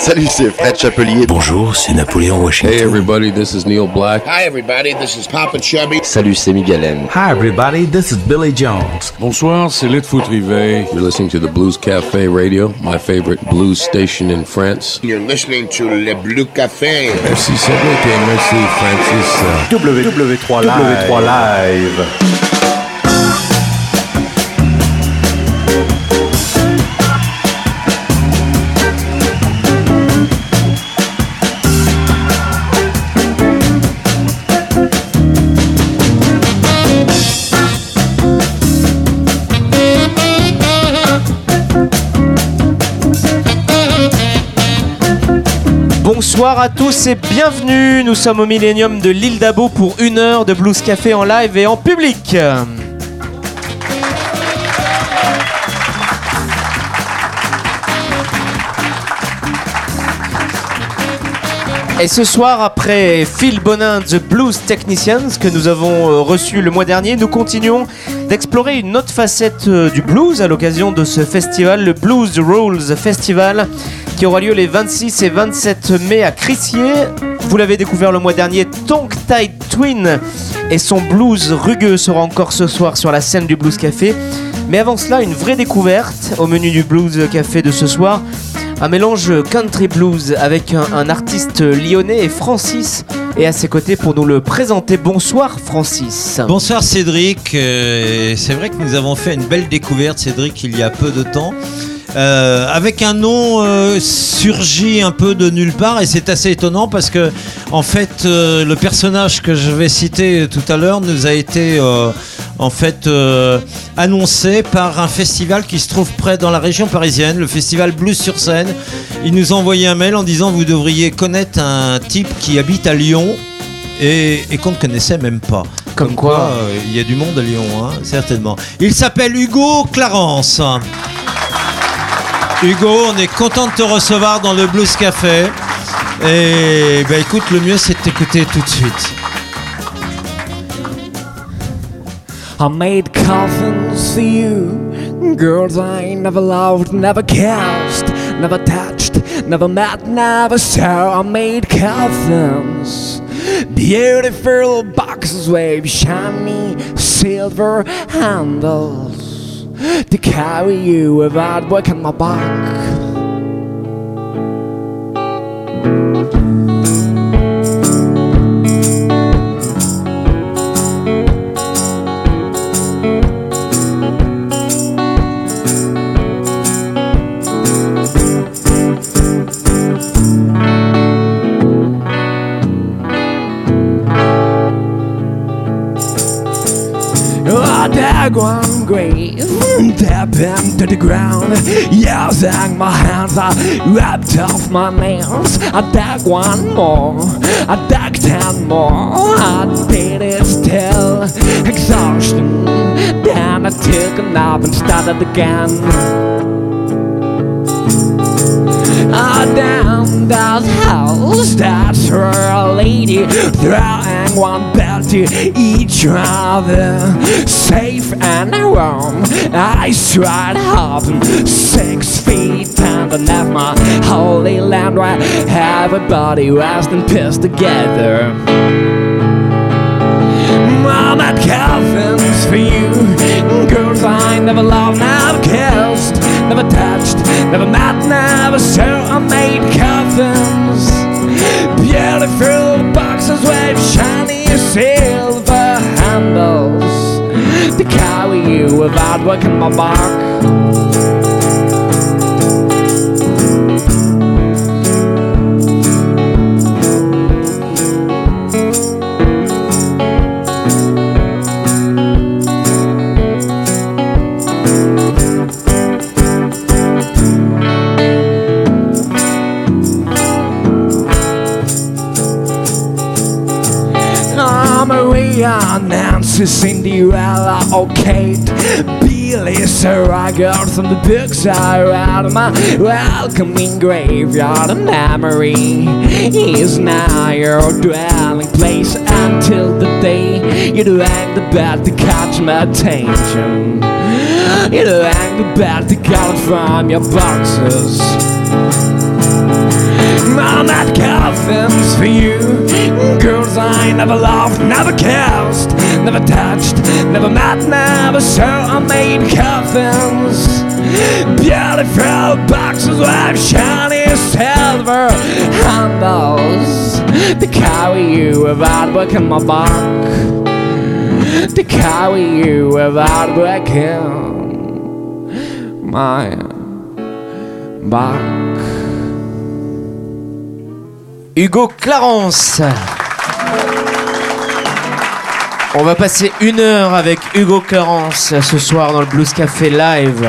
Salut, c'est Fred Chapelier. Bonjour, c'est Napoléon Washington. Hey everybody, this is Neil Black. Hi everybody, this is Papa Chubby. Salut, c'est Miguel M. Hi everybody, this is Billy Jones. Bonsoir, c'est Litfoot Rivet. You're listening to the Blues Cafe Radio, my favorite blues station in France. You're listening to Le Blue Café. Merci Cédric et merci Francis. W3 Live. W3 Live. Bonsoir à tous et bienvenue. Nous sommes au Millennium de l'île d'Abo pour une heure de Blues Café en live et en public. Et ce soir, après Phil Bonin The Blues Technicians que nous avons euh, reçu le mois dernier, nous continuons d'explorer une autre facette euh, du blues à l'occasion de ce festival, le Blues Rules Festival, qui aura lieu les 26 et 27 mai à Crissier. Vous l'avez découvert le mois dernier, Tongue Tide Twin et son blues rugueux sera encore ce soir sur la scène du Blues Café. Mais avant cela, une vraie découverte au menu du Blues Café de ce soir. Un mélange country blues avec un, un artiste lyonnais et Francis est à ses côtés pour nous le présenter. Bonsoir Francis. Bonsoir Cédric, Euh, c'est vrai que nous avons fait une belle découverte Cédric il y a peu de temps. Euh, avec un nom euh, surgi un peu de nulle part et c'est assez étonnant parce que en fait le personnage que je vais citer tout à l'heure nous a été en fait euh, annoncé par un festival qui se trouve près dans la région parisienne, le festival Blues sur scène. Il nous a envoyé un mail en disant vous devriez connaître un type qui habite à Lyon et, et qu'on ne connaissait même pas. Comme quoi. euh, il y a du monde à Lyon, hein, certainement. Il s'appelle Hugo Clarence. Hugo, on est content de te recevoir dans le Blues Café. Et bah écoute, le mieux c'est de t'écouter tout de suite. I made coffins for you. Girls I never loved, never kissed, never touched, never met, never saw. I made coffins. Beautiful boxes with shiny silver handles to carry you without breaking my back. I grave, tap into the ground. Using my hands, I ripped off my nails. I dug one more, I dug ten more. I did it still, exhaustion. Then I took a nap and started again. Ah, down that house, that's her lady throwing one bell to each other. And warm, I stride up six feet and I left my holy land where everybody rest and pissed together. Mom had coffins for you. Girls I never loved, never kissed, never touched, never met, never saw. I made coffins. Beautiful boxes with shiny silver carry you without working my back. Nancy, Cinderella, or Kate, Billy, Sarah, girls from the books I read. My welcoming graveyard of memory is now your dwelling place until the day you drank the bed to catch my attention. You drank the bed to get it from your boxes. Made coffins for you. Girls I never loved, never kissed, never touched, never met, never saw. I made coffins. Beautiful boxes with shiny silver handles to carry you without breaking my back. To carry you without breaking my back. Hugo Clarence. On va passer une heure avec Hugo Clarence ce soir dans le Blues Café Live.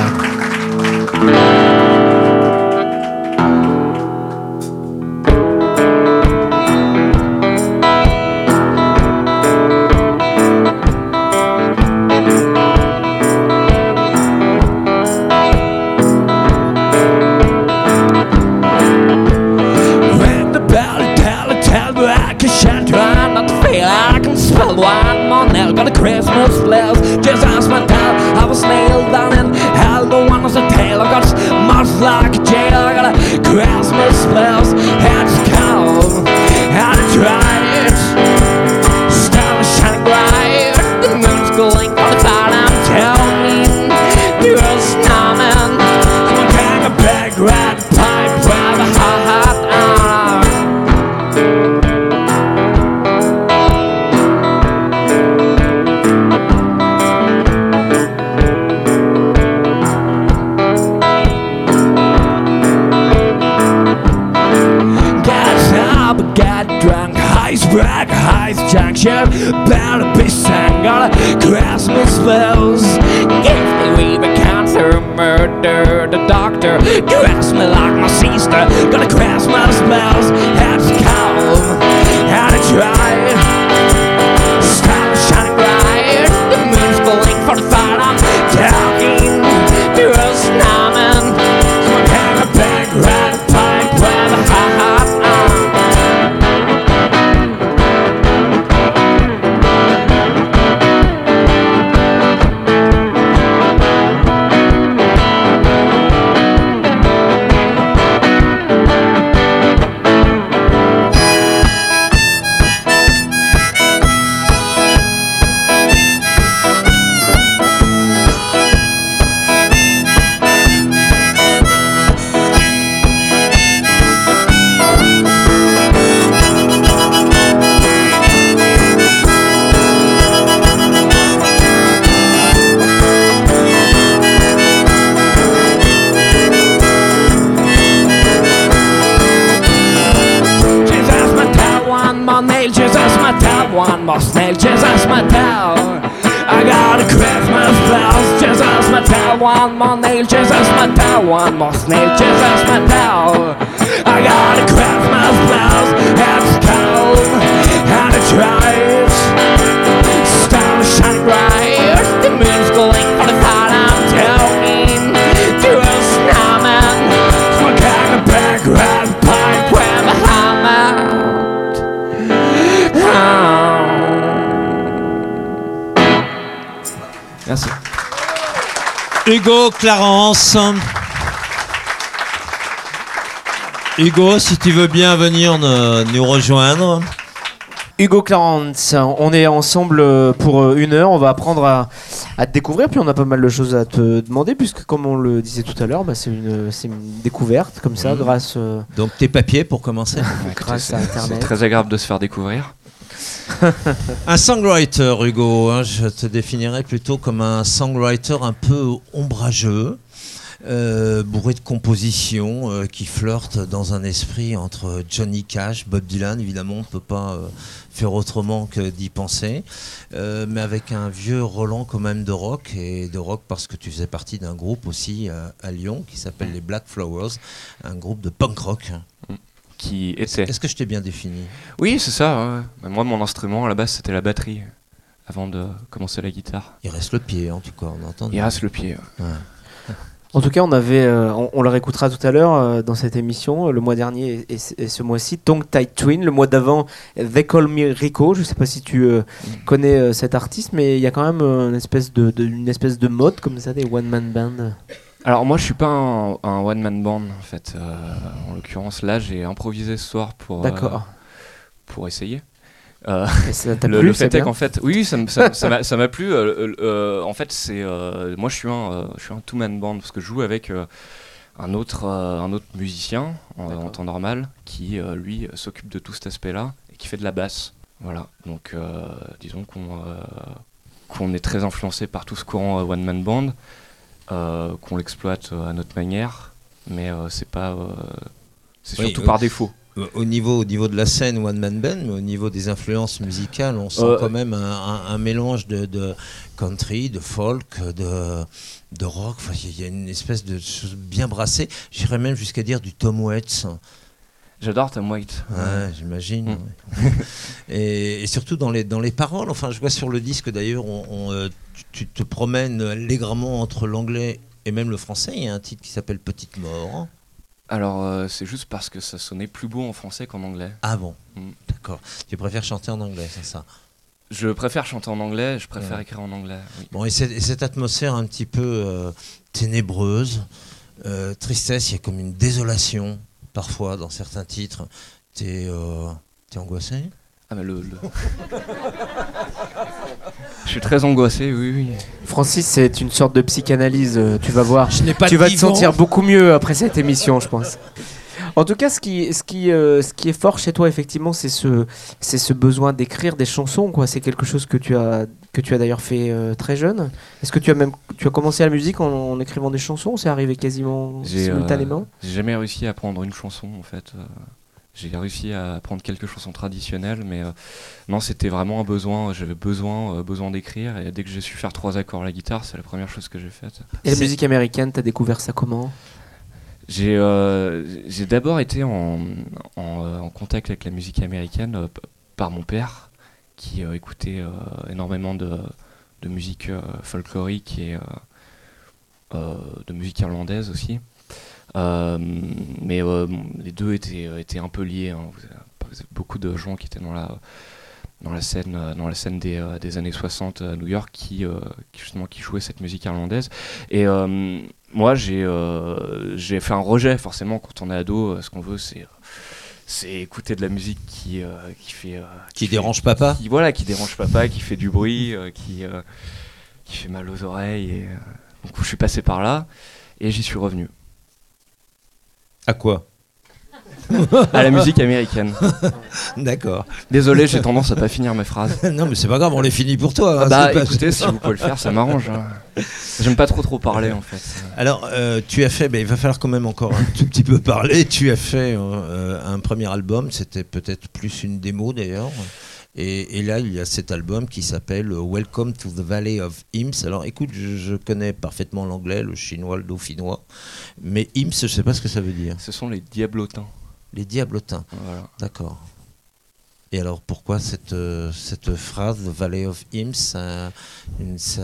Clarence. Hugo, si tu veux bien venir ne- nous rejoindre. Hugo Clarence, on est ensemble euh, pour euh, une heure. On va apprendre à, à te découvrir. Puis on a pas mal de choses à te demander, puisque comme on le disait tout à l'heure, bah, c'est une, découverte comme ça, Mhm. grâce, euh, Donc tes papiers pour commencer. grâce à C'est très agréable de se faire découvrir. Un songwriter, Hugo, hein, je te définirais plutôt comme un songwriter un peu ombrageux, euh, bourré de compositions euh, qui flirte dans un esprit entre Johnny Cash, Bob Dylan, évidemment, on ne peut pas euh, faire autrement que d'y penser, mais avec un vieux Roland quand même de rock, et de rock parce que tu faisais partie d'un groupe aussi à Lyon qui s'appelle les Black Flowers, un groupe de punk rock. Qui était. Est-ce que je t'ai bien défini? Oui, c'est ça. ouais. Moi, mon instrument à la base, c'était la batterie avant de commencer la guitare. Il reste le pied, en tout cas, on entend. Il reste le pied. ouais. En tout cas, on avait, euh, on, on le réécoutera tout à l'heure euh, dans cette émission, euh, le mois dernier et, ce mois-ci, Tongue Tight Twin. Le mois d'avant, They Call Me Rico. Je sais pas si tu euh, connais euh, cet artiste, mais il y a quand même euh, une espèce de, de- une espèce de mode comme ça, des one man band. Alors moi je suis pas un, un one man band en fait. Euh, en l'occurrence là j'ai improvisé ce soir pour euh, pour essayer. Euh, Et ça t'a le, plu, le fait est qu'en fait, oui, ça ça ça m'a ça m'a plu. euh, en fait, c'est moi, je suis un, je suis un two man band parce que je joue avec un autre, un autre musicien en, en temps normal qui, lui, s'occupe de tout cet aspect-là et qui fait de la basse. Voilà. Donc, disons qu'on qu'on est très influencé par tout ce courant one man band, qu'on l'exploite euh, à notre manière, mais euh, c'est pas, euh, c'est surtout oui. par défaut. Au- Au niveau, au niveau de la scène One Man Band, mais au niveau des influences musicales, on sent Euh, quand même un, un- un mélange de, de country, de folk, de, de rock. Enfin, il y a une espèce de chose bien brassée. J'irais même jusqu'à dire du Tom Waits. J'adore Tom White. Ouais, j'imagine. Mm. et, et surtout dans les, dans les paroles. Enfin, je vois sur le disque d'ailleurs, on, on, euh, tu, tu te promènes allègrement entre l'anglais et même le français. Il y a un titre qui s'appelle Petite Mort. Alors, euh, c'est juste parce que ça sonnait plus beau en français qu'en anglais. Ah bon Mm. D'accord. Tu préfères chanter en anglais, c'est ça Je préfère chanter en anglais, je préfère Ouais. écrire en anglais. oui. Bon, et, cette- et cette atmosphère un petit peu euh, ténébreuse, euh, tristesse, il y a comme une désolation parfois dans certains titres. T'es euh, t'es angoissé Ah, mais le. le- je suis très angoissé, oui, oui. Francis, c'est une sorte de psychanalyse, euh, tu vas voir. Je n'ai pas tu de vas te sentir beaucoup mieux après cette émission, je pense. En tout cas, ce qui, ce qui, euh, ce qui est fort chez toi, effectivement, c'est ce, c'est ce besoin d'écrire des chansons. Quoi. C'est quelque chose que tu as, que tu as d'ailleurs fait euh, très jeune. Est-ce que tu as même, tu as commencé la musique en, en écrivant des chansons C'est arrivé quasiment J'ai, euh, simultanément? J'ai jamais réussi à apprendre une chanson, en fait. J'ai réussi à apprendre quelques chansons traditionnelles, mais euh, non, c'était vraiment un besoin. J'avais besoin, euh, besoin d'écrire, et dès que j'ai su faire trois accords à la guitare, c'est la première chose que j'ai faite. Et la musique américaine, t'as découvert ça comment? J'ai euh, j'ai d'abord été euh, en contact avec la musique américaine euh, par mon père, qui écoutait énormément de, musique folklorique et de musique irlandaise aussi. Mais les deux étaient, un peu liés. hein. Vous avez- beaucoup de gens qui étaient dans la, scène, des, années 60 à New York qui, justement qui jouaient cette musique irlandaise. Moi, j'ai euh, j'ai fait un rejet, forcément, quand on est ado. euh, Ce qu'on veut, c'est c'est écouter de la musique qui, euh, qui fait. euh, Qui dérange papa qui, Voilà, qui dérange papa, qui fait du bruit, euh, qui, euh, qui fait mal aux oreilles. Et, euh, donc, je suis passé par là et j'y suis revenu. À quoi? À la musique américaine. D'accord. Désolé, j'ai tendance à pas finir mes phrases. non, mais c'est pas grave, on les finit pour toi. hein, bah c'est pas- écoutez, si vous pouvez le faire, ça m'arrange. hein. J'aime pas trop trop parler en fait. Alors, euh, tu as fait, ben, il va falloir quand même encore un tout petit peu parler. Tu as fait euh, un premier album, c'était peut-être plus une démo d'ailleurs. Et, et là, il y a cet album qui s'appelle Welcome to the Valley of Hymns. Alors, écoute, je, je connais parfaitement l'anglais, le chinois, le dauphinois, mais Hymns, je sais pas ce que ça veut dire. Ce sont les diablotins. Les diablotins, Voilà. d'accord. Et alors, pourquoi cette, euh, cette phrase, The Valley of Hymns, ça,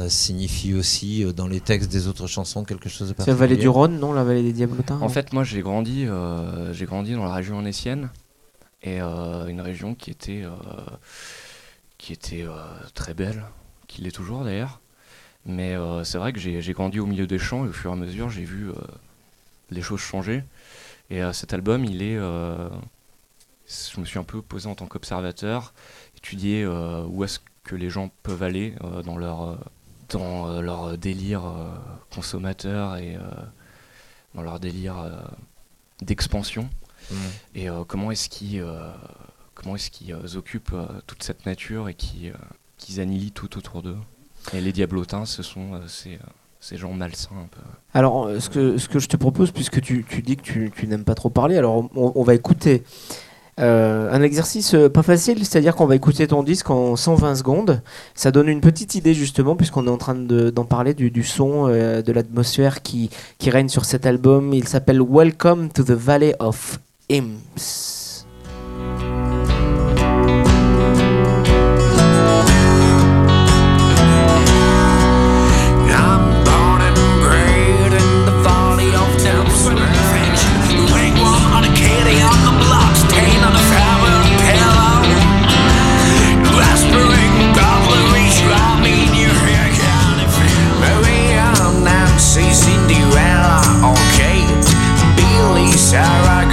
signifie aussi euh, dans les textes des autres chansons quelque chose de C'est la vallée particulier du Rhône, non La vallée des Diablotins En fait, moi j'ai grandi, euh, j'ai grandi dans la région anécienne et euh, une région qui était, euh, qui était euh, très belle, qui l'est toujours d'ailleurs. Mais euh, c'est vrai que j'ai j'ai grandi au milieu des champs et au fur et à mesure j'ai vu euh, les choses changer. Et euh, cet album, il est, euh, je me suis un peu posé en tant qu'observateur, étudier euh, où est-ce que les gens peuvent aller dans leur, dans leur délire consommateur et dans leur délire d'expansion. Et comment est-ce qu'ils comment est-ce qu'ils occupent toute cette nature et qui, qu'ils annihilent tout autour d'eux? Et les diablotins, ce sont ces, ces gens un peu. Alors, euh, ce que, ce que je te propose, puisque tu, tu dis que tu, tu n'aimes pas trop parler, alors on, va écouter euh, un exercice euh, pas facile, c'est-à-dire qu'on va écouter ton disque en 120 secondes. Ça donne une petite idée, justement, puisqu'on est en train de- d'en parler du, du son, de l'atmosphère qui, qui règne sur cet album. Il s'appelle Welcome to the Valley of Imps.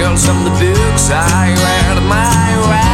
girls from the books I read my way.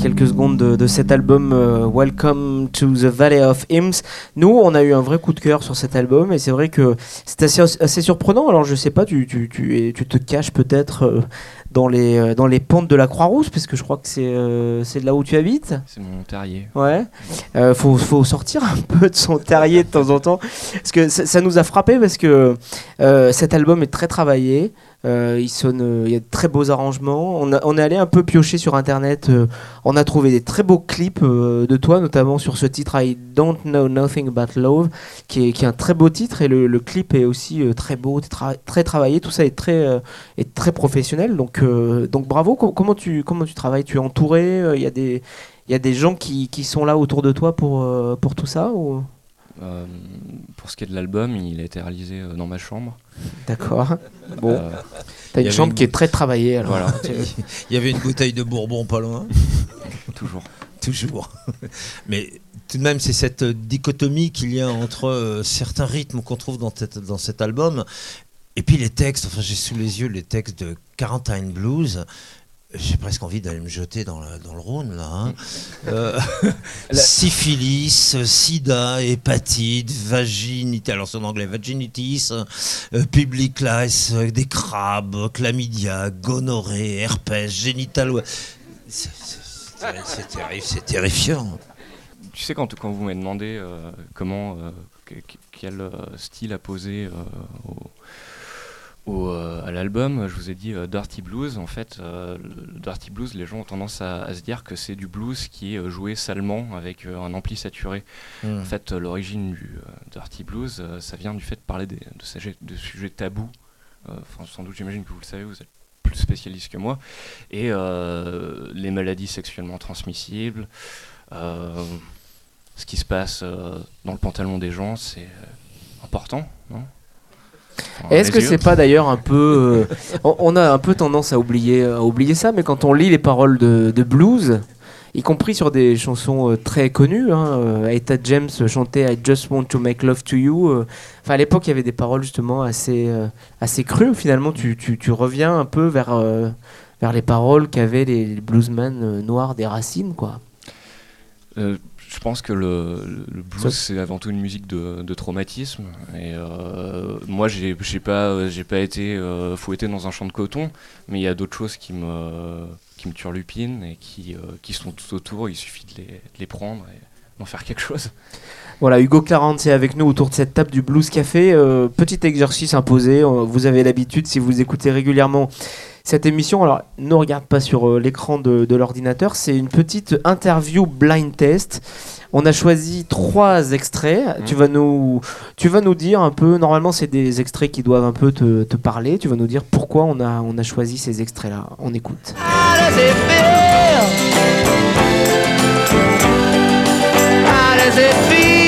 Quelques secondes de, de cet album euh, Welcome to the Valley of Hymns. Nous, on a eu un vrai coup de cœur sur cet album et c'est vrai que c'est assez, assez surprenant. Alors, je sais pas, tu, tu, tu, tu te caches peut-être euh, dans, les, euh, dans les pentes de la Croix-Rousse, parce que je crois que c'est euh, c'est de là où tu habites. C'est mon terrier. Ouais. Faut, faut sortir un peu de son terrier de temps en temps. Parce que ça, ça nous a frappé parce que cet album est très travaillé. Euh, il sonne, euh, il y a de très beaux arrangements. On, a- est allé un peu piocher sur internet. euh, on a trouvé des très beaux clips de toi, notamment sur ce titre I Don't Know Nothing About Love, qui est, qui est un très beau titre et le, clip est aussi très beau, très travaillé. Tout ça est très, est très professionnel. Donc, donc bravo. Com- comment tu, comment tu travailles? Tu es entouré Il y a des il y a des gens qui, qui sont là autour de toi pour, pour tout ça ou... Euh, pour ce qui est de l'album, il a été réalisé euh, dans ma chambre. D'accord. Bon. Euh, T'as une chambre une- qui est très travaillée alors. Voilà. Il y avait une bouteille de Bourbon pas loin. Toujours. Toujours. Mais tout de même, c'est cette dichotomie qu'il y a entre euh, certains rythmes qu'on trouve dans, cette- dans cet album et puis les textes. Enfin, j'ai sous les yeux les textes de Quarantine Blues. J'ai presque envie d'aller me jeter dans, la- dans le Rhône, là. hein. Euh, syphilis, sida, hépatite, vaginité, alors c'est en anglais, vaginitis, euh, public lice, euh, des crabes, chlamydia, gonorrhée, herpès, génital. C'est- c'est- c'est- C'est terrible, c'est terrifiant. Tu sais, quand, quand vous m'avez demandé euh, comment, euh, que- que- quel style à poser euh, au, au, euh, à l'album, je vous ai dit euh, Dirty Blues. En fait, euh, le Dirty Blues, les gens ont tendance à, à se dire que c'est du blues qui est joué salement avec un ampli saturé. Mm. En fait, l'origine du Dirty Blues, ça vient du fait de parler des- de, sujets, de sujets tabous. Enfin, sans doute, j'imagine que vous le savez, vous êtes plus spécialiste que moi. Et euh, les maladies sexuellement transmissibles. euh, ce qui se passe euh, dans le pantalon des gens, c'est important, non? Est-ce que c'est pas d'ailleurs un peu. euh, on, on a un peu tendance à oublier, à oublier ça, mais quand on lit les paroles de, de blues, y compris sur des chansons euh, très connues, hein, euh, Etta James chantait I Just Want to Make Love to You. euh, Enfin, à l'époque, il y avait des paroles justement assez, euh, assez crues. Finalement, tu, tu, tu reviens un peu vers, euh, vers les paroles qu'avaient les, les bluesmen euh, noirs des racines, quoi. Je pense que le, blues c'est avant tout une musique de, de traumatisme. Et euh, moi j'ai pas j'ai pas été euh, fouetté dans un champ de coton mais il y a d'autres choses qui me qui me turlupinent et qui, euh, qui sont tout autour. Il suffit de les, de les prendre et d'en faire quelque chose. Voilà, Hugo Clarence est avec nous autour de cette table du Blues Café. Petit exercice imposé, vous avez l'habitude si vous écoutez régulièrement cette émission. Alors, ne regarde pas sur euh, l'écran de, de l'ordinateur, c'est une petite interview blind test. On a choisi trois extraits. Tu, vas nous, tu vas nous dire un peu, normalement c'est des extraits qui doivent un peu te, te parler, tu vas nous dire pourquoi on a, on a choisi ces extraits-là. On écoute. Does it feel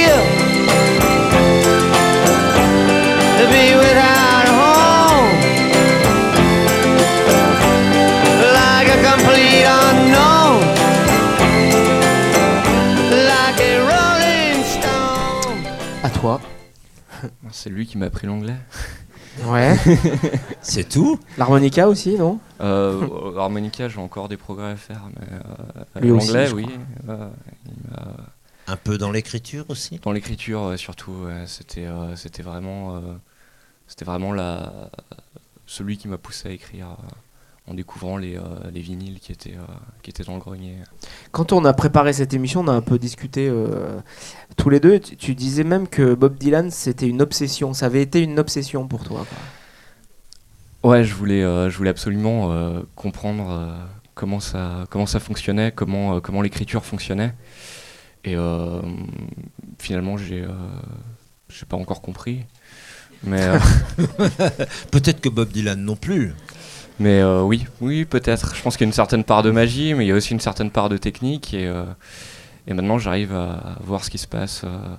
toi. c'est lui qui m'a appris l'anglais. Ouais. C'est tout. L'harmonica aussi, non? Euh, harmonica j'ai encore des progrès à faire mais euh, l'anglais oui. euh, il Un peu dans l'écriture aussi? Dans l'écriture ouais, surtout, ouais, c'était euh, c'était vraiment euh, c'était vraiment la celui qui m'a poussé à écrire euh, en découvrant les, euh, les vinyles qui étaient, euh, qui étaient dans le grenier. Quand on a préparé cette émission, on a un peu discuté euh, tous les deux. Tu, tu disais même que Bob Dylan, c'était une obsession. Ça avait été une obsession pour toi. quoi. Ouais, je voulais, euh, je voulais absolument euh, comprendre euh, comment, ça, comment ça fonctionnait, comment, euh, comment l'écriture fonctionnait. Et euh, finalement, j'ai euh, j'ai pas encore compris. Mais, euh, Peut-être que Bob Dylan non plus. mais euh, oui, oui, peut-être. Je pense qu'il y a une certaine part de magie, mais il y a aussi une certaine part de technique. Et, euh, et maintenant, j'arrive à voir ce qui se passe euh,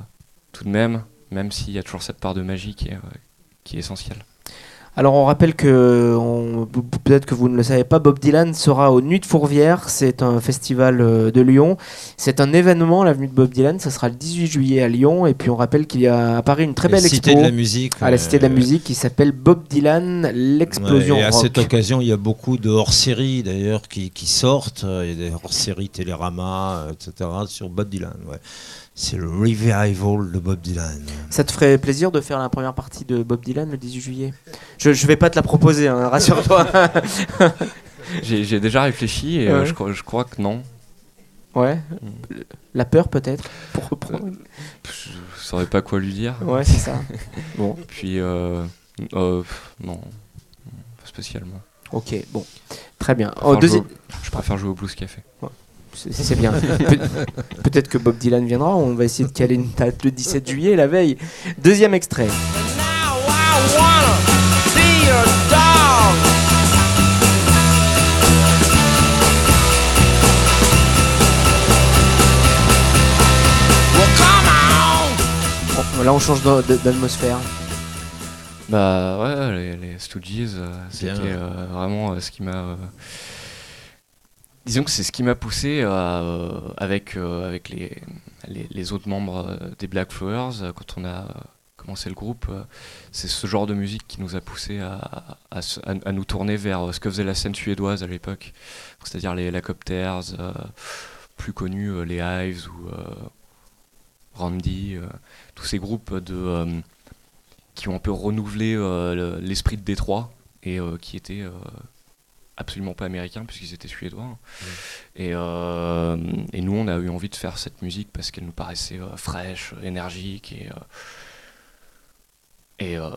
tout de même, même s'il y a toujours cette part de magie qui est, euh, qui est essentielle. Alors on rappelle que, peut-être que vous ne le savez pas, Bob Dylan sera aux Nuits de Fourvière. C'est un festival euh, de Lyon. C'est un événement, l'avenue de Bob Dylan. Ça sera le 18 juillet à Lyon. Et puis on rappelle qu'il y a à Paris une très La belle Cité expo de la musique, à la euh, Cité de la musique qui s'appelle Bob Dylan, l'explosion Ouais, et à rock. cette occasion, il y a beaucoup de hors-séries d'ailleurs qui, qui sortent. Il y a des hors-séries Télérama, euh, etc. sur Bob Dylan. ouais. C'est le revival de Bob Dylan. Ça te ferait plaisir de faire la première partie de Bob Dylan le 18 juillet? Je, je vais pas te la proposer, hein, rassure-toi. J'ai j'ai déjà réfléchi et euh, Ouais. je, crois- je crois que non. ouais. La peur peut-être? Pour reprendre. Je saurais pas quoi lui dire. Ouais, c'est ça. Bon. Puis, euh, euh, non, pas spécialement. Ok, bon. Très bien. Je Oh, préfère, deuxi- jouer, au- je préfère jouer au Blues Café. C'est c'est bien. Pe- Peut-être que Bob Dylan viendra. On va essayer de caler une date le 17 juillet, la veille. Deuxième extrait. Bon, là, on change d'atmosphère. Bah ouais, les, les Stooges, euh, c'était euh, vraiment euh, ce qui m'a. Disons que c'est ce qui m'a poussé euh, avec, euh, les, autres membres euh, des Black Flowers, quand on a commencé le groupe, c'est ce genre de musique qui nous a poussé à, nous tourner vers ce que faisait la scène suédoise à l'époque, c'est-à-dire les Lacopters, plus connus, les Hives ou Randy, tous ces groupes qui ont un peu renouvelé le- l'esprit de Détroit et qui étaient absolument pas américains puisqu'ils étaient suédois. Et, euh, et nous, on a eu envie de faire cette musique parce qu'elle nous paraissait euh, fraîche, énergique et, euh, et euh,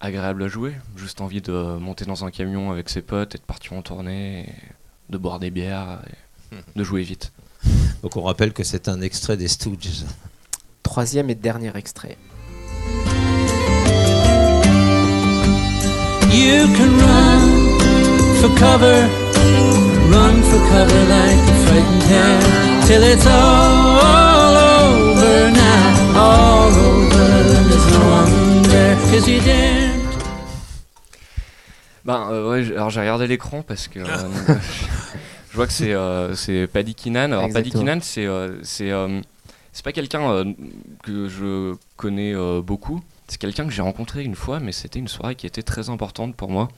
agréable à jouer. Juste envie de monter dans un camion avec ses potes et de partir en tournée, et de boire des bières et de jouer vite. Donc on rappelle que c'est un extrait des Stooges. Troisième et dernier extrait. You can run for cover, run for cover like a frightened hare, till it's all over now, all over. And there's no wonder, 'cause you daren't. Ben euh, ouais, alors j'ai regardé l'écran parce que euh, je vois que c'est euh, c'est Paddy Keenan. Alors Paddy. Keenan, c'est euh, c'est euh, c'est pas quelqu'un euh, que je connais euh, beaucoup. C'est quelqu'un que j'ai rencontré une fois, mais c'était une soirée qui était très importante pour moi.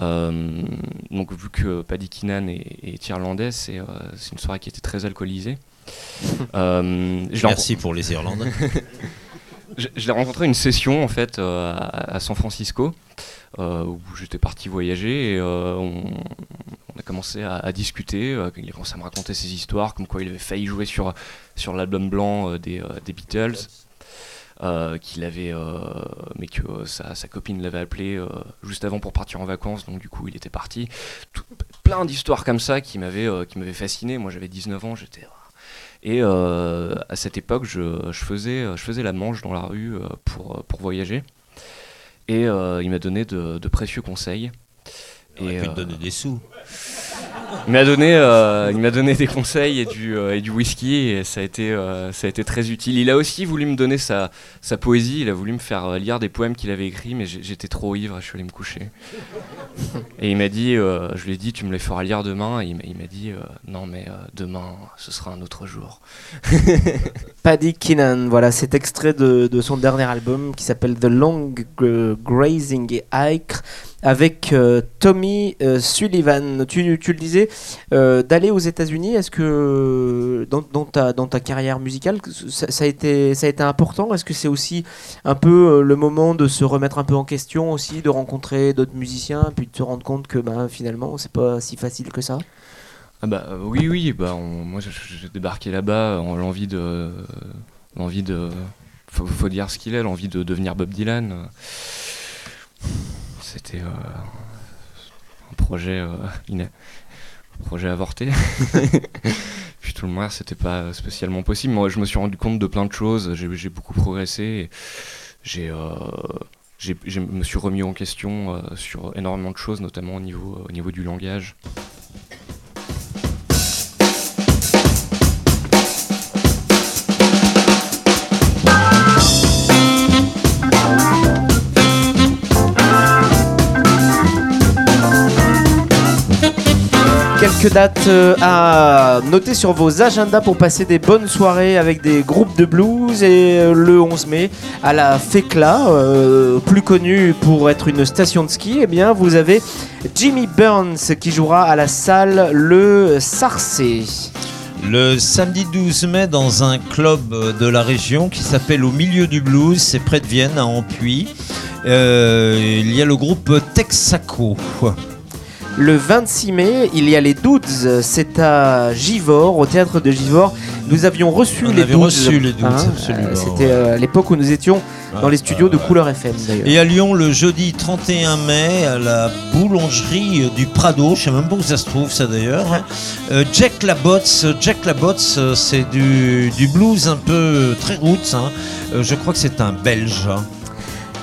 Euh, donc vu que Paddy Keenan est, est irlandais, c'est euh, c'est une soirée qui était très alcoolisée. Euh, je Merci pour les Irlandais. je, je l'ai rencontré à une session en fait à, à San Francisco où j'étais parti voyager et on, on a commencé à, à discuter. euh, il a commencé à me raconter ses histoires, comme quoi il avait failli jouer sur, sur l'album blanc euh, des, euh, des Beatles. Euh, qu'il avait euh, mais que euh, sa, sa copine l'avait appelé juste avant pour partir en vacances donc du coup il était parti Tout- plein d'histoires comme ça qui m'avaient fasciné moi j'avais 19 ans j'étais et à cette époque, je, je faisais, je faisais la manche dans la rue pour, pour voyager. Et il m'a donné de, de précieux conseils. Il aurait Et, pu te donner des sous. Il m'a donné, euh, il m'a donné des conseils et du, euh, et du whisky et ça a, été, euh, ça a été très utile. Il a aussi voulu me donner sa, sa poésie, il a voulu me faire lire des poèmes qu'il avait écrits, mais j'étais trop ivre, je suis allé me coucher. Et il m'a dit, je lui ai dit, tu me les feras lire demain. Et il m'a- dit, non mais demain, ce sera un autre jour. Paddy Keenan, voilà, cet extrait de, de son dernier album qui s'appelle The Long Grazing Hike. Avec euh, Tommy euh, Sullivan. Tu, le disais, euh, d'aller aux États-Unis, est-ce que dans, ta, dans ta carrière musicale, ça, a, été, ça a été important? Est-ce que c'est aussi un peu euh, le moment de se remettre un peu en question aussi, de rencontrer d'autres musiciens, puis de se rendre compte que ben, finalement, c'est pas si facile que ça? Ah bah euh, oui oui bah moi j'ai débarqué là-bas en l'envie de l'envie de faut dire ce qu'il est l'envie de devenir Bob Dylan c'était euh, un projet euh, un projet avorté. Puis tout le monde c'était pas spécialement possible. Moi je me suis rendu compte de plein de choses. J'ai j'ai beaucoup progressé j'ai euh, j'ai- je me suis remis en question euh, sur énormément de choses notamment au niveau au niveau du langage Quelques dates euh, à noter sur vos agendas pour passer des bonnes soirées avec des groupes de blues. Et euh, le 11 mai, à la FECLA, euh, plus connue pour être une station de ski, eh bien, vous avez Jimmy Burns qui jouera à la salle Le Sarcé. Le samedi 12 mai, dans un club de la région qui s'appelle Au Milieu du Blues, c'est près de Vienne, à Ampuy, il y a le groupe Texaco. Le 26 mai, il y a les Dudes, c'est à Givors, au théâtre de Givors. Nous avions reçu On les avait Dudes. reçu les Dudes, absolument, euh, C'était euh, à l'époque où nous étions dans Ah, les studios ah, de ouais. Couleur FM d'ailleurs. Et à Lyon, le jeudi 31 mai, à la boulangerie du Prado, je sais même pas où ça se trouve ça d'ailleurs, hein. Euh, Jack Labotte, Jack euh, c'est du, du blues un peu très roots, hein. Euh, je crois que c'est un Belge.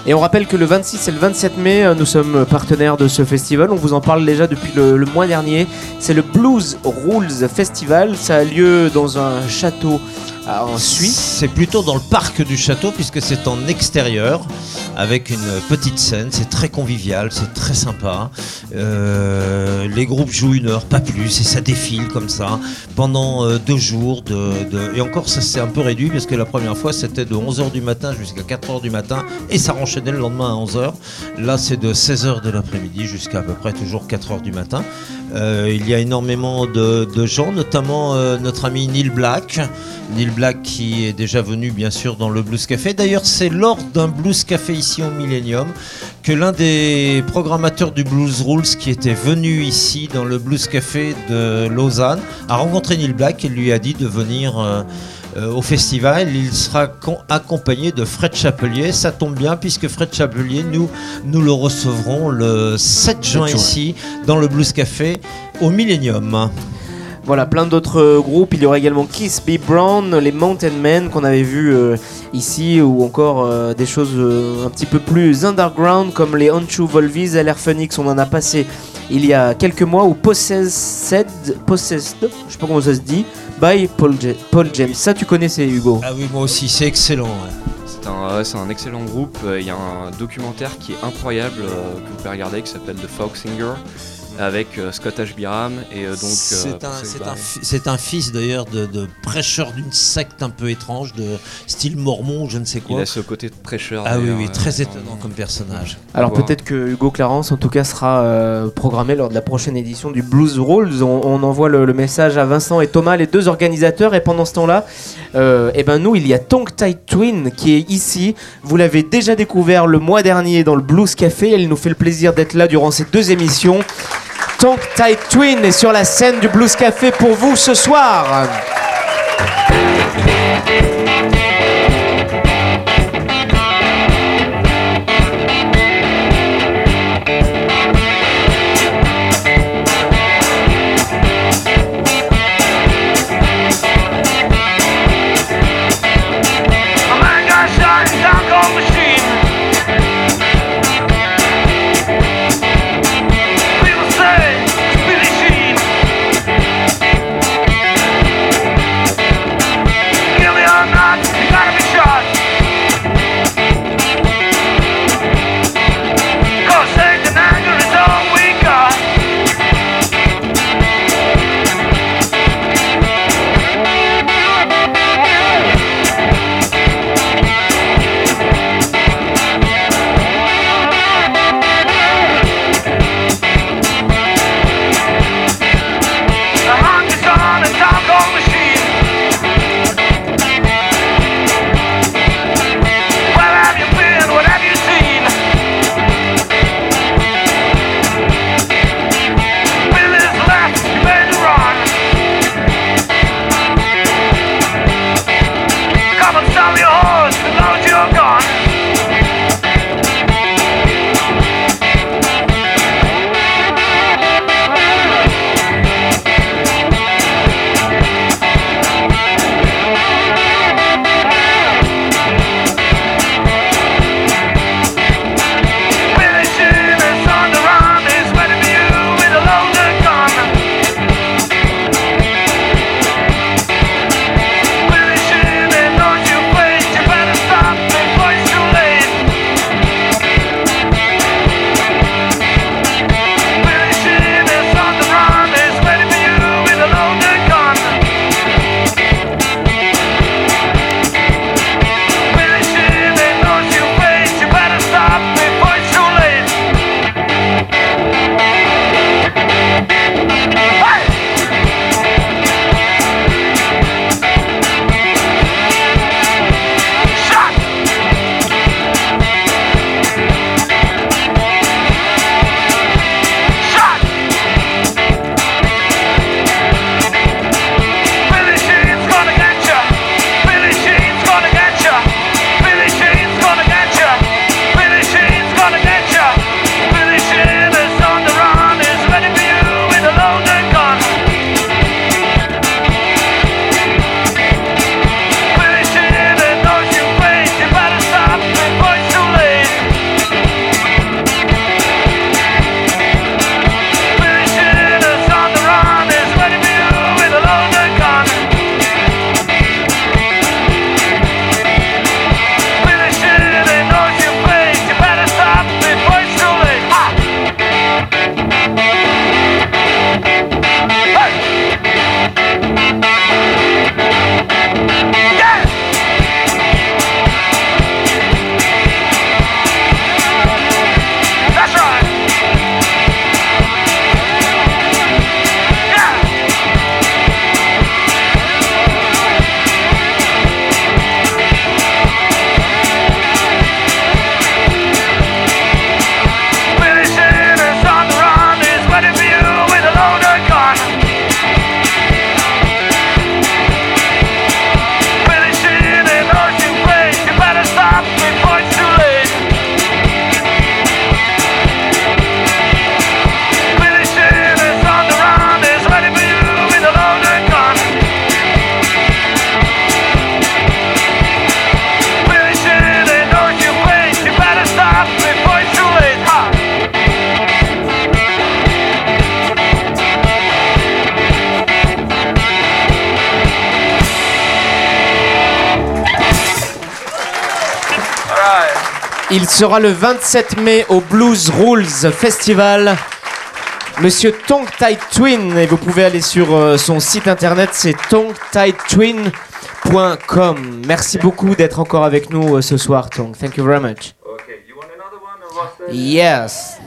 Et on rappelle que le 26 et le 27 mai, euh, nous sommes partenaires de ce festival. On vous en parle déjà depuis le, mois dernier. C'est le Blues Rules Festival. Ça a lieu dans un château en Suisse. C'est plutôt dans le parc du château puisque c'est en extérieur avec une petite scène. C'est très convivial, c'est très sympa. Euh, les groupes jouent une heure, pas plus, et ça défile comme ça pendant euh, deux jours. Et encore, ça c'est un peu réduit parce que la première fois c'était de 11h du matin jusqu'à 4h du matin et ça renchaînait le lendemain à 11h. Là c'est de 16h de l'après-midi jusqu'à à peu près toujours 4h du matin. Euh, il y a énormément de, gens, notamment euh, notre ami Neil Black. Neil Black qui est déjà venu bien sûr dans le Blues Café. D'ailleurs, c'est lors d'un Blues Café ici au Millennium que l'un des programmateurs du Blues Rules qui était venu ici dans le Blues Café de Lausanne a rencontré Neil Black et lui a dit de venir euh, euh, au festival. Il sera accompagné de Fred Chapelier. Ça tombe bien puisque Fred Chapelier, nous, nous le recevrons le 7 juin ici dans le Blues Café au Millennium. Voilà, plein d'autres euh, groupes. Il y aura également Kiss B. Brown, les Mountain Men qu'on avait vu euh, ici, ou encore euh, des choses euh, un petit peu plus underground comme les Onchu Volvies, LR Phoenix. On en a passé il y a quelques mois, ou Possessed, Possessed, je sais pas comment ça se dit, by Paul, Ja- Paul James. Ça, tu connaissais, Hugo Ah oui, moi aussi, c'est excellent. ouais. C'est un, excellent groupe. Euh, Il y a un documentaire qui est incroyable euh, que vous pouvez regarder qui s'appelle The Folk Singer avec euh, Scott Ashbyram et euh, donc. euh, C'est un, fils d'ailleurs de, de prêcheur d'une secte un peu étrange, de style mormon ou je ne sais Il quoi. a ce côté de prêcheur. Ah oui, oui, très euh, étonnant comme personnage. Alors peut-être que Hugo Clarence en tout cas sera euh, programmé lors de la prochaine édition du Blues Rules. On, on envoie le, le message à Vincent et Thomas, les deux organisateurs. Et pendant ce temps-là, euh, eh ben nous, il y a Tongue Tight Twin qui est ici. Vous l'avez déjà découvert le mois dernier dans le Blues Café. Elle nous fait le plaisir d'être là durant ces deux émissions. Tongue Tight Twin est sur la scène du Blues Café pour vous ce soir. sera le 27 mai au Blues Rules Festival. Monsieur Tong Tai Twin, et vous pouvez aller sur euh, son site internet, c'est tongtaitwin.com. Merci beaucoup d'être encore avec nous euh, ce soir, Tong. Thank you very much. Okay, you want another one, Yes.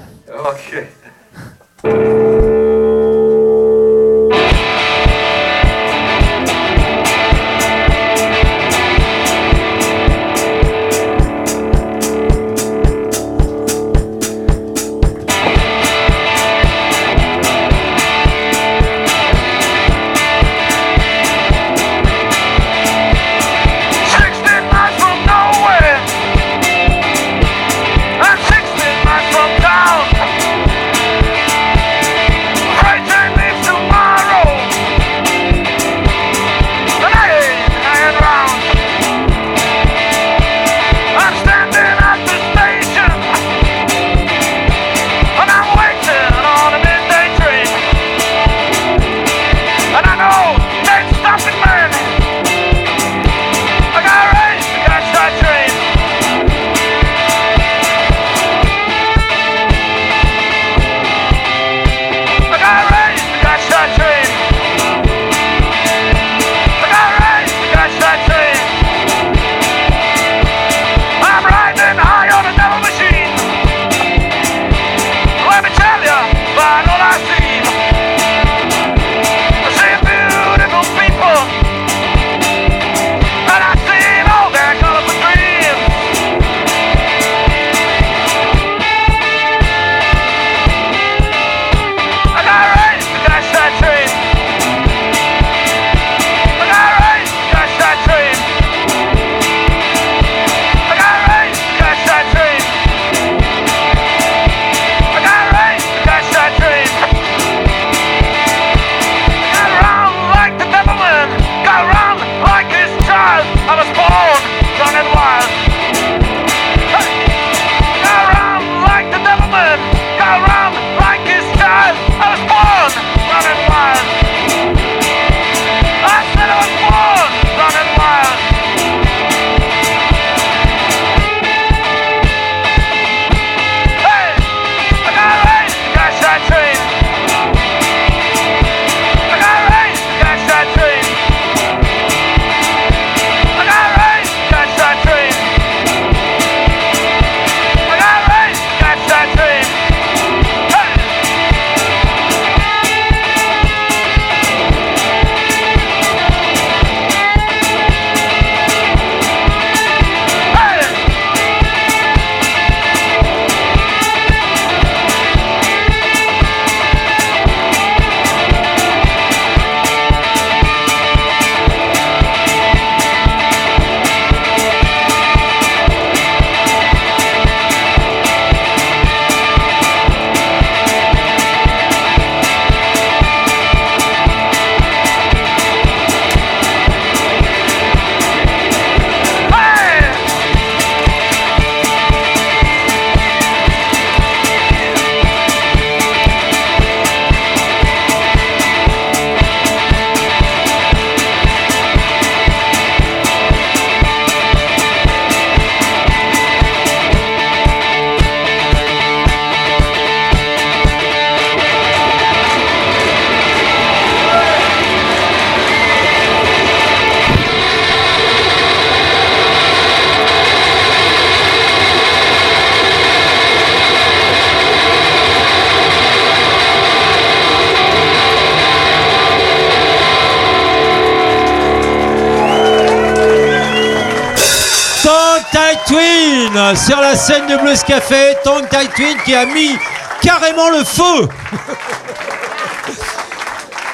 Nescafé, Tang Tai Twin qui a mis carrément le feu.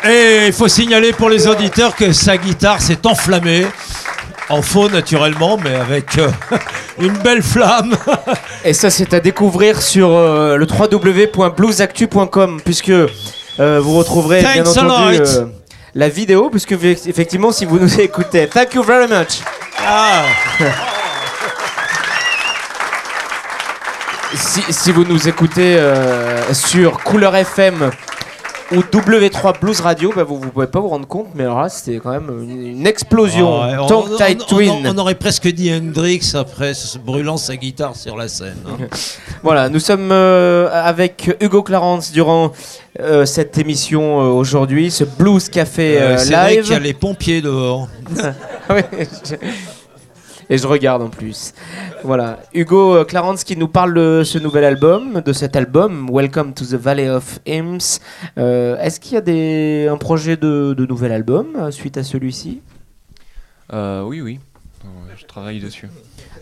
Et il faut signaler pour les auditeurs que sa guitare s'est enflammée. En faux naturellement, mais avec euh, une belle flamme. Et ça, c'est à découvrir sur euh, le www.bluesactu.com, puisque euh, vous retrouverez Thanks bien entendu la vidéo, puisque effectivement, si vous nous écoutez, thank you very much. Ah. si, vous nous écoutez euh, sur Couleur FM ou W3 Blues Radio, bah, vous ne pouvez pas vous rendre compte, mais alors là, c'était quand même une, explosion. On, Twin. on, aurait presque dit Hendrix après brûlant sa guitare sur la scène. Hein. Voilà, nous sommes euh, avec Hugo Clarence durant euh, cette émission aujourd'hui, ce Blues Café live. C'est vrai qu'il y a les pompiers dehors. oui. Et je regarde en plus. Voilà. Hugo euh, Clarence qui nous parle de ce nouvel album, de cet album, Welcome to the Valley of Hymns. Euh, Est-ce qu'il y a des, un projet de, de nouvel album euh, suite à celui-ci? Euh, oui, oui. Je travaille dessus.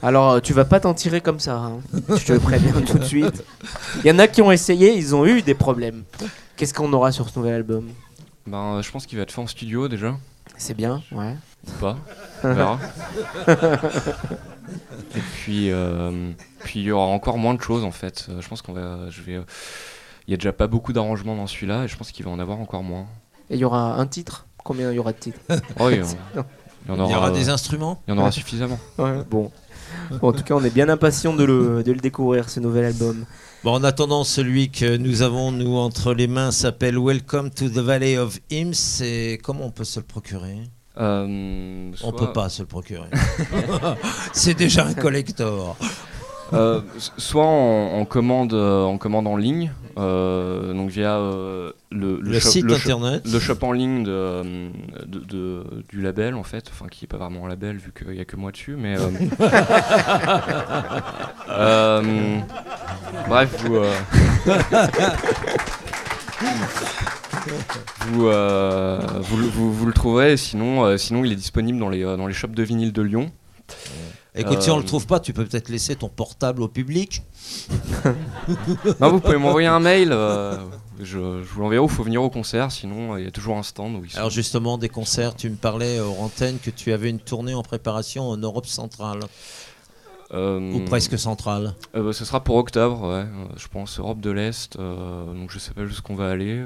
Alors, tu vas pas t'en tirer comme ça. hein. Je te préviens tout de suite. Il y en a qui ont essayé, ils ont eu des problèmes. Qu'est-ce qu'on aura sur ce nouvel album? Ben, je pense qu'il va être fait en studio déjà. C'est bien, ouais. Ou pas. On verra. Et puis, euh, puis il y aura encore moins de choses en fait. Euh, Je pense qu'on va, je vais. Il y a déjà pas beaucoup d'arrangements dans celui-là et je pense qu'il va en avoir encore moins. Et il y aura un titre? Combien il y aura de titres? Oh, il y en- Non. il y en Il y aura des euh, instruments? Il y en aura suffisamment. Ouais, bon. Bon, En tout cas, on est bien impatient de le, de le découvrir, ce nouvel album. Bon, en attendant, celui que nous avons, nous, entre les mains s'appelle Welcome to the Valley of Hymns. Et comment on peut se le procurer? Euh, On soit- peut pas se le procurer. C'est déjà un collector. Euh, soit en commande, euh, en commande en ligne, euh, donc via le, Le shop, site le shop- internet. le shop en ligne de, de- de- du label en fait, enfin qui est pas vraiment un label vu qu'il y a que moi dessus, mais bref vous vous, euh, vous, le- vous- vous le trouverez, sinon euh, sinon il est disponible dans les euh, dans les shops de vinyle de Lyon. Écoute, si on le trouve pas, tu peux peut-être laisser ton portable au public. Non, vous pouvez m'envoyer un mail. je, je vous l'enverrai il faut venir au concert. Sinon, il y a toujours un stand où ils sont. Alors justement, des concerts, tu me parlais euh, hors antenne que tu avais une tournée en préparation en Europe centrale. Euh, Ou presque centrale. euh, bah, ce sera pour octobre, ouais. euh, je pense Europe de l'Est. donc je sais pas jusqu'où on va aller.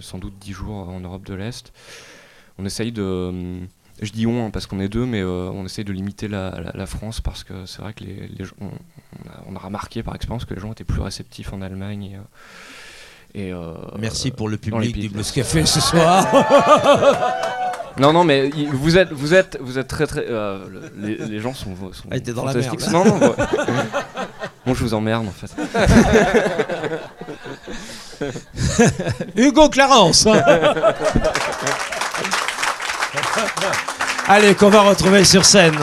sans doute 10 jours en Europe de l'Est. On essaye de. je dis on hein, parce qu'on est deux, mais euh, on essaye de limiter la, la- la France parce que c'est vrai que les, les gens, on, on a, remarqué par expérience que les gens étaient plus réceptifs en Allemagne. Et, et, euh, Merci pour le public du Blues Café ce soir. Non, non, mais il- vous êtes, vous êtes, vous êtes très, très. euh, le- les, les gens sont, sont Ah, dans la fantastiques. merde. Non, non. ouais. bon, je vous emmerde en fait. Hugo Clarence. Allez, qu'on va retrouver sur scène.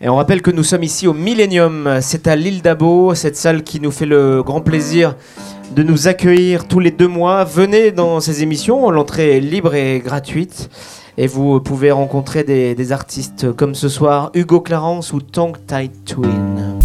Et on rappelle que nous sommes ici au Millennium, c'est à l'île d'Abo, cette salle qui nous fait le grand plaisir de nous accueillir tous les deux mois. Venez dans ces émissions, l'entrée est libre et gratuite. Et vous pouvez rencontrer des, des artistes comme ce soir, Hugo Clarence ou Tongue Tied Twin.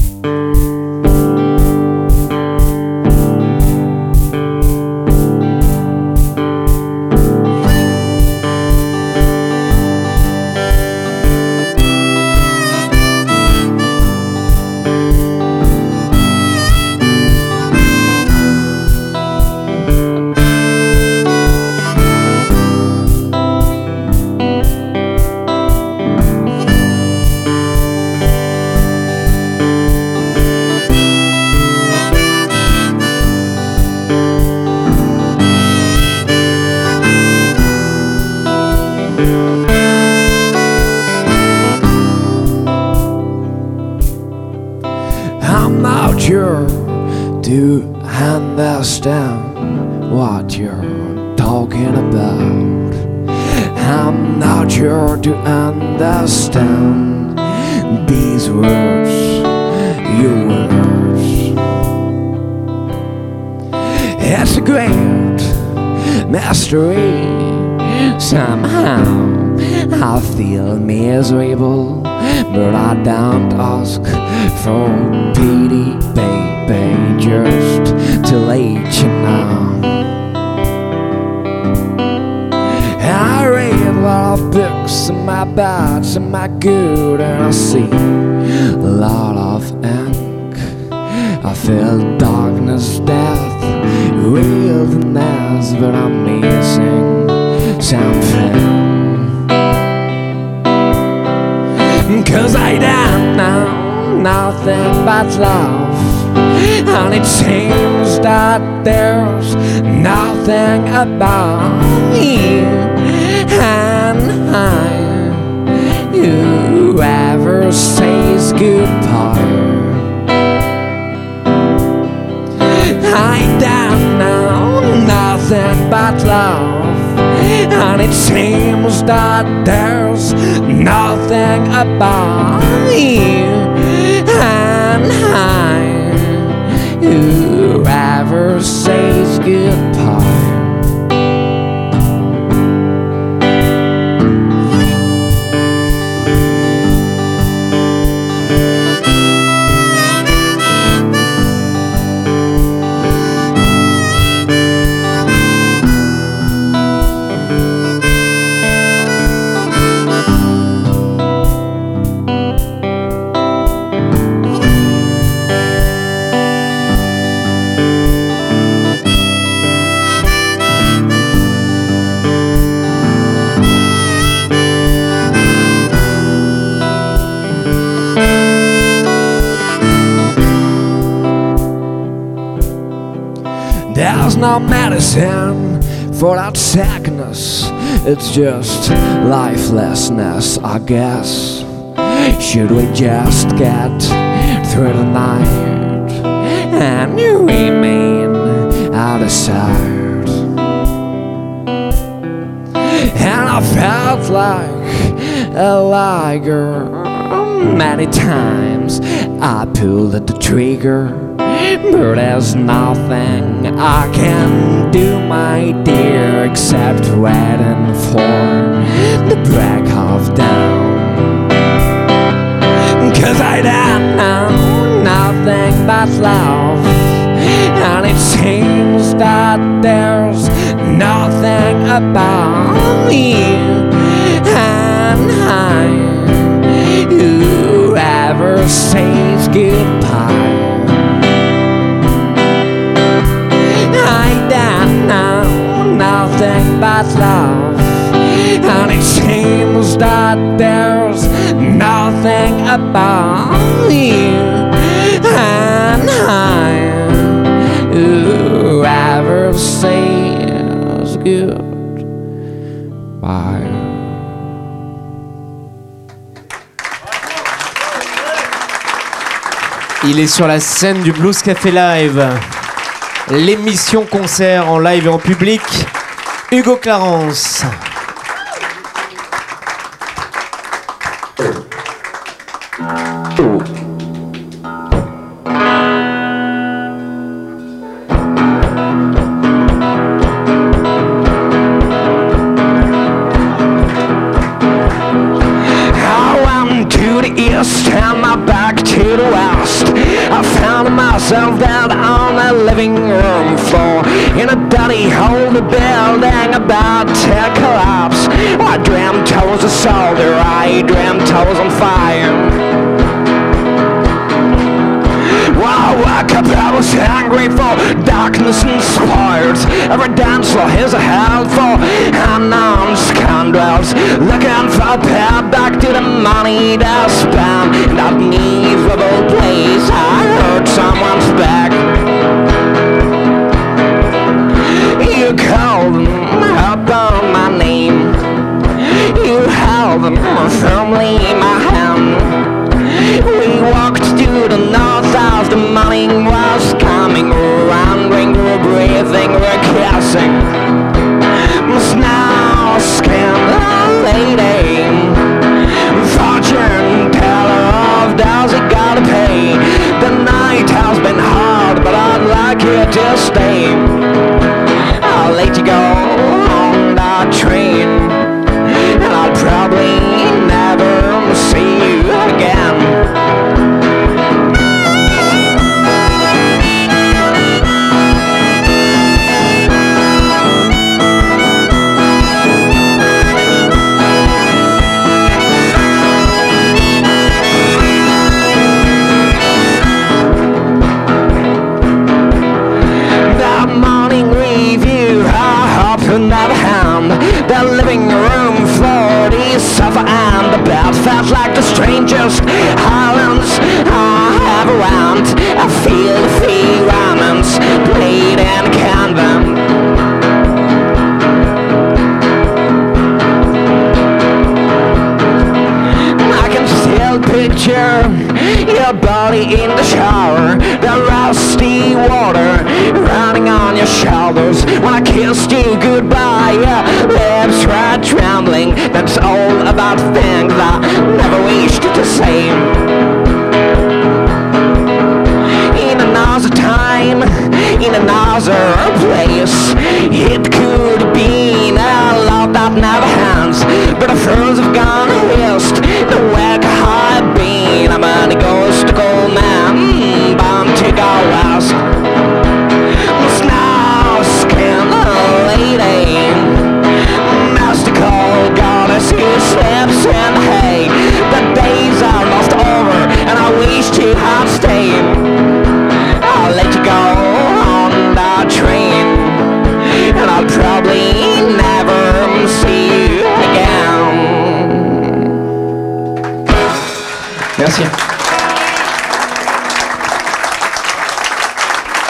For pity, baby, just to let you know. I read a lot of books, and my bads and my good, and I see a lot of ink. I feel about you and I. Whoever says goodbye. I don't know nothing but love. And it seems that there's nothing about you No medicine for our sadness. It's just lifelessness, I guess. Should we just get through the night and remain out of sight? And I felt like a liger many times. I pulled at the trigger. But there's nothing I can do, my dear, except waiting for the break of dawn. Cause I don't know nothing but love, and it seems that there's nothing about me. and says goodbye. But love. And it seems that there's nothing about you and I. Whoever says goodbye. Il est sur la scène du Blues Café Live. L'émission concert en live et en public. Hugo Clarence. Back to the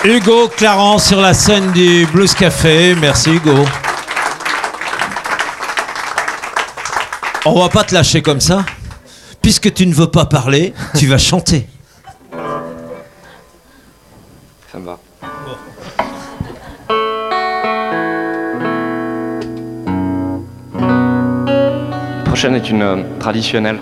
Hugo Clarence sur la scène du Blues Café. Merci Hugo. On va pas te lâcher comme ça. Puisque tu ne veux pas parler, tu vas chanter. Ça me va. La prochaine est une euh, traditionnelle.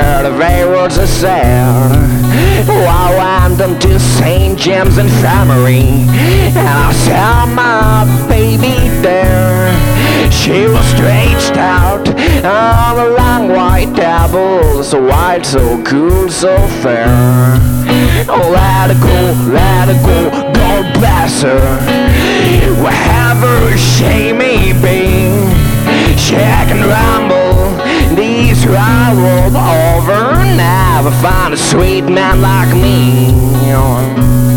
These were the very words I said I went them to St. James Infirmary And I saw my baby there. She was stretched out on a long white table So white, so cool, so fair. Oh, let her go, let her go, God bless her. Wherever she may be She can ramble these rolled over Never find a sweet man like me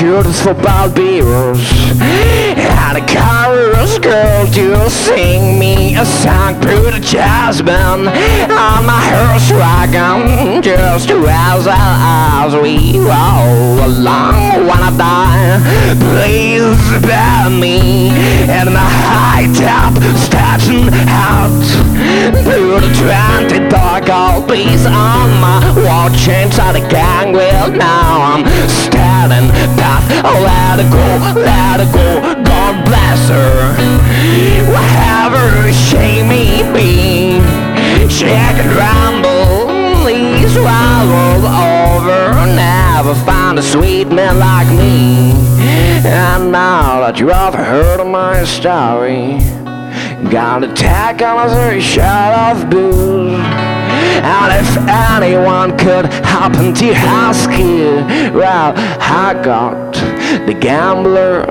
crop shooters for Balbiros And a chorus girl to sing me a song the jazz band On my horse wagon Just as as we roll along I die, please bear me In the high top starting out. Through the twenty dark old piece on my watch Inside the gang. Wheel now I'm standing back Oh, let her go, let her go. God bless her. Wherever she may be She can ramble swallow over. Never find a sweet man like me. And now that you have heard of my story Got a tack on a shot of booze and if anyone could happen to ask you, well, I got the gambler's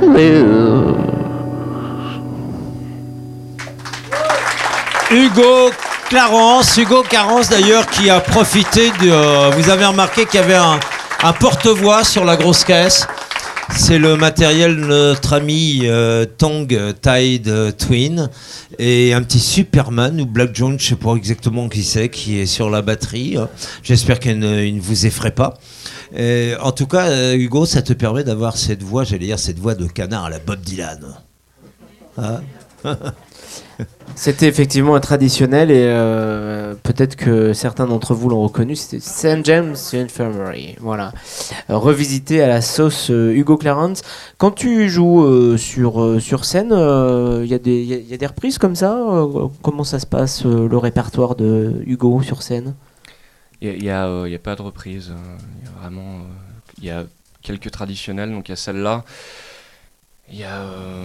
blues. Hugo Clarence, Hugo Clarence d'ailleurs qui a profité de. euh, vous avez remarqué qu'il y avait un porte-voix sur la grosse caisse. C'est le matériel de notre ami euh, Tong Tide euh, Twin et un petit Superman ou Black Jones, je sais pas exactement qui c'est, qui est sur la batterie. J'espère qu'il ne, ne vous effraie pas. Et en tout cas, euh, Hugo, ça te permet d'avoir cette voix, j'allais dire cette voix de canard à la Bob Dylan. Hein? C'était effectivement un traditionnel et euh, peut-être que certains d'entre vous l'ont reconnu. C'était St. James Infirmary. Voilà. Revisité à la sauce euh, Hugo Clarence. Quand tu joues euh, sur, sur scène, il y, a des- y a- des reprises comme ça Comment ça se passe le répertoire de Hugo sur scène? Il n'y a, a pas de reprise. euh, Il y a vraiment. Y a quelques traditionnels, donc il y a celle-là. Il y, a, euh,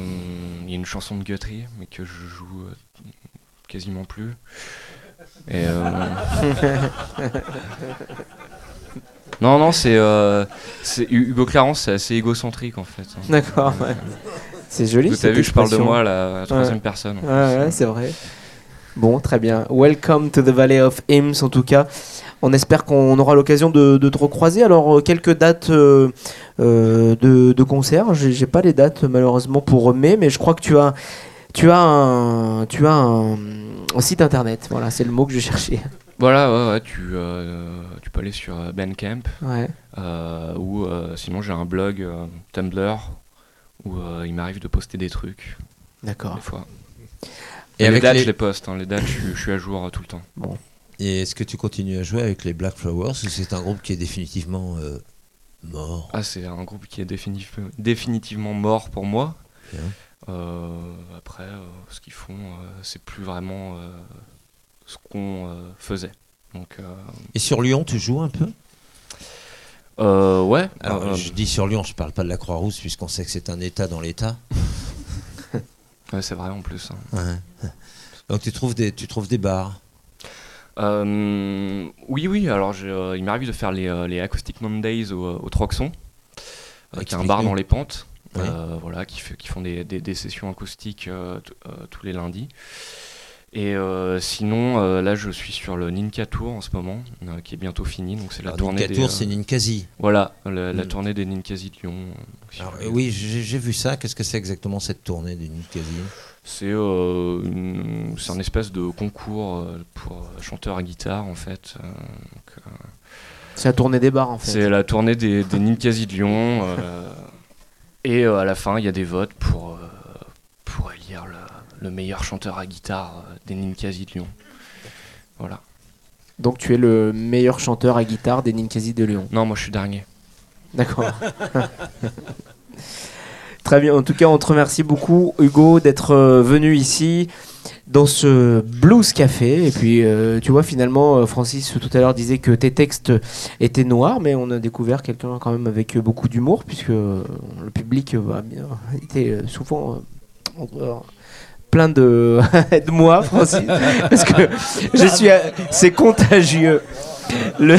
il y a une chanson de Guthrie, mais que je joue euh, quasiment plus. Et. euh, non, non, c'est. Hugo Clarence, c'est assez égocentrique en fait. hein. D'accord, ouais. C'est joli. T'as cette vu, je parle de moi à la troisième personne. Ouais, ouais, c'est vrai. Bon, très bien. Welcome to the Valley of Hymns, en tout cas. On espère qu'on aura l'occasion de, de te recroiser. Alors, euh, quelques dates euh, euh, de, de concerts. J'ai pas les dates, malheureusement, pour mai, mais je crois que tu as, tu as, un, tu as un, un site internet. Voilà, c'est le mot que je cherchais. Voilà, ouais, ouais, tu, euh, tu peux aller sur Bandcamp. Ouais. euh, ou euh, sinon, j'ai un blog euh, Tumblr où euh, il m'arrive de poster des trucs. D'accord. Des fois. Et Et les avec dates, les- je les poste. hein, les dates, je, suis- je suis à jour euh, tout le temps. Bon. Et est-ce que tu continues à jouer avec les Black Flowers ou c'est un groupe qui est définitivement euh, mort? Ah, c'est un groupe qui est définitif- définitivement mort pour moi. Bien. Euh, après, euh, ce qu'ils font, c'est plus vraiment ce qu'on faisait. Donc, Et sur Lyon, tu joues un peu? Ouais. Alors, je dis sur Lyon, je parle pas de la Croix-Rousse, puisqu'on sait que c'est un État dans l'État. ouais, c'est vrai en plus. hein. Ouais. Donc tu trouves des, tu trouves des bars? Euh, oui, oui, alors j'ai, euh, il m'arrive de faire les, euh, les Acoustic Mondays au, au Troxon, qui est un bar dans les pentes, Oui. voilà, qui, fait, qui font des, des- des sessions acoustiques tous les lundis. Et euh, sinon, euh, là, je suis sur le Ninka Tour en ce moment, euh, qui est bientôt fini. Donc c'est la Alors, tournée Ninka des. Tour, euh, c'est Ninkasi. Voilà, la, la Mm. tournée des Ninkasi de Lyon. si Alors, oui, j'ai j'ai vu ça. Qu'est-ce que c'est exactement cette tournée du Ninkasi? C'est euh, une- c'est un espèce de concours pour chanteurs à guitare en fait. donc, C'est la tournée des bars, en fait. C'est la tournée des, des Ninkasi de Lyon. euh, et euh, à la fin, il y a des votes pour, euh, pour élire le, le meilleur chanteur à guitare euh, des Ninkasi de Lyon. Voilà. Donc, tu es le meilleur chanteur à guitare des Ninkasi de Lyon. Non, moi je suis dernier. D'accord. Très bien. En tout cas, on te remercie beaucoup, Hugo, d'être euh, venu ici dans ce Blues Café. Et puis, euh, tu vois, finalement, Francis tout à l'heure disait que tes textes étaient noirs, mais on a découvert quelqu'un quand même avec beaucoup d'humour, puisque le public euh, souvent plein de, de moi, Francis, parce que je suis, euh, c'est contagieux. Le...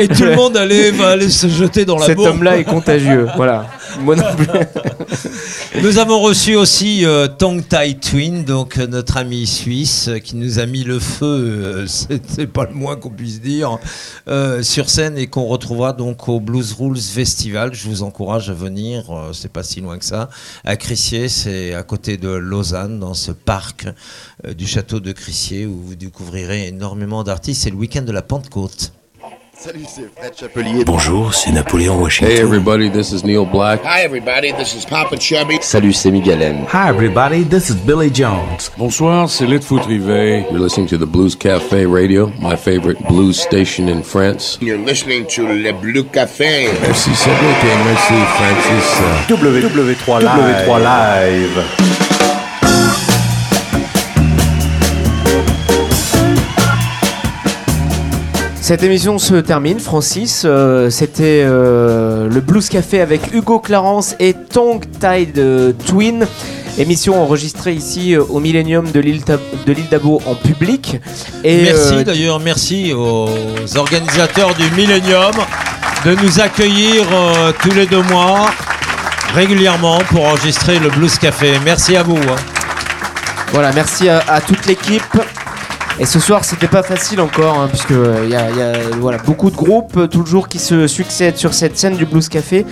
Et tout le monde allait, va aller se jeter dans la Cet bourre. homme-là est contagieux. Voilà. Moi non plus. Nous avons reçu aussi euh, Tong Tai Twin, donc euh, notre ami suisse, euh, qui nous a mis le feu, c'est c'est pas le moins qu'on puisse dire, sur scène et qu'on retrouvera donc au Blues Rules Festival. Je vous encourage à venir, c'est pas si loin que ça, à Crissier, c'est à côté de Lausanne, dans ce parc du château de Crissier où vous découvrirez énormément d'artistes. C'est le week-end de la Pentecôte. Salut, c'est Fred Chapelier. Bonjour, c'est Napoléon Washington. Hey everybody, this is Neil Black. Hi, everybody. This is Papa Chubby. Salut, c'est Miguel M. Hi, everybody. This is Billy Jones. Bonsoir, c'est Litfoot Rivet. You're listening to the Blues Cafe Radio, my favorite blues station in France. You're listening to Le Blue Café. Merci Cédric et merci Francis. W3 Live. W3 Live. Cette émission se termine, Francis. Euh, C'était euh, le Blues Café avec Hugo Clarence et Tongue Tide Twin. Émission enregistrée ici euh, au Millennium de l'île d'Abo en public. Et, merci d'ailleurs, merci aux organisateurs du Millennium de nous accueillir tous les deux mois régulièrement pour enregistrer le Blues Café. Merci à vous. hein. Voilà, merci à, à toute l'équipe. Et ce soir, c'était pas facile encore, hein, puisque il y a, y a, voilà, beaucoup de groupes, euh, toujours qui se succèdent sur cette scène du Blues Café.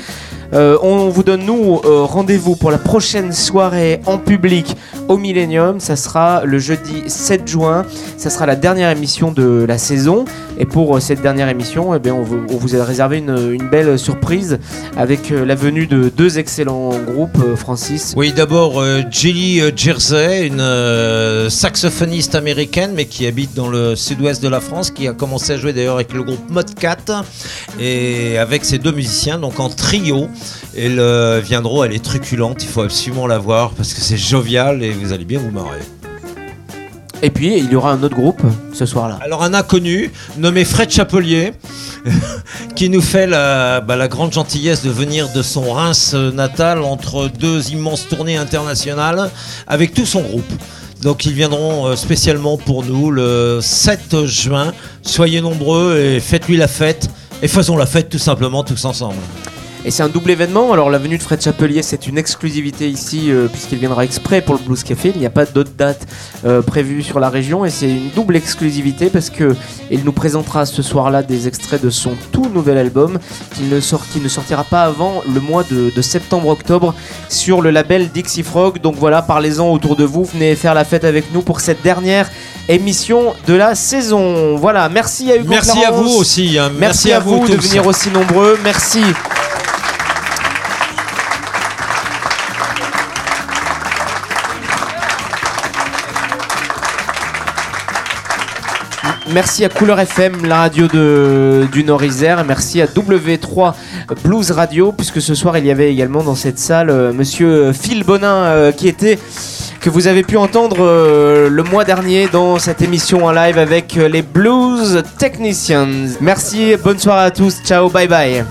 Euh, on vous donne, nous, euh, rendez-vous pour la prochaine soirée en public au Millennium. Ça sera le jeudi 7 juin. Ça sera la dernière émission de la saison. Et pour euh, cette dernière émission, eh on, vous, a réservé une, belle surprise avec la venue de deux excellents groupes, Francis. Oui, d'abord euh, Jersey, une saxophoniste américaine, mais qui habite dans le sud-ouest de la France, qui a commencé à jouer d'ailleurs avec le groupe Mod 4 et avec ses deux musiciens, donc en trio. Elles euh, viendront, elle est truculente, il faut absolument la voir parce que c'est jovial et vous allez bien vous marrer. Et puis, il y aura un autre groupe ce soir-là. Alors un inconnu nommé Fred Chapelier qui nous fait la, bah, la grande gentillesse de venir de son Reims natal entre deux immenses tournées internationales avec tout son groupe. Donc ils viendront euh, spécialement pour nous le 7 juin. Soyez nombreux et faites-lui la fête. Et faisons la fête tout simplement tous ensemble. Et c'est un double événement. Alors la venue de Fred Chapelier, c'est une exclusivité ici euh, puisqu'il viendra exprès pour le Blues Café. Il n'y a pas d'autres dates euh, prévues sur la région et c'est une double exclusivité parce que il nous présentera ce soir-là des extraits de son tout nouvel album qui ne, sort, qui ne sortira pas avant le mois de, de septembre-octobre sur le label Dixie Frog. Donc voilà, parlez-en autour de vous. Venez faire la fête avec nous pour cette dernière émission de la saison. Voilà, merci à Hugo Merci à vous aussi. hein. Merci, à vous, de venir aussi nombreux. Merci. Merci à Couleur FM, la radio du Nord-Isère. Merci à W3 Blues Radio, puisque ce soir il y avait également dans cette salle euh, monsieur Phil Bonin euh, qui était que vous avez pu entendre euh, le mois dernier dans cette émission en live avec euh, les Blues Technicians. Merci, bonne soirée à tous, ciao, bye bye.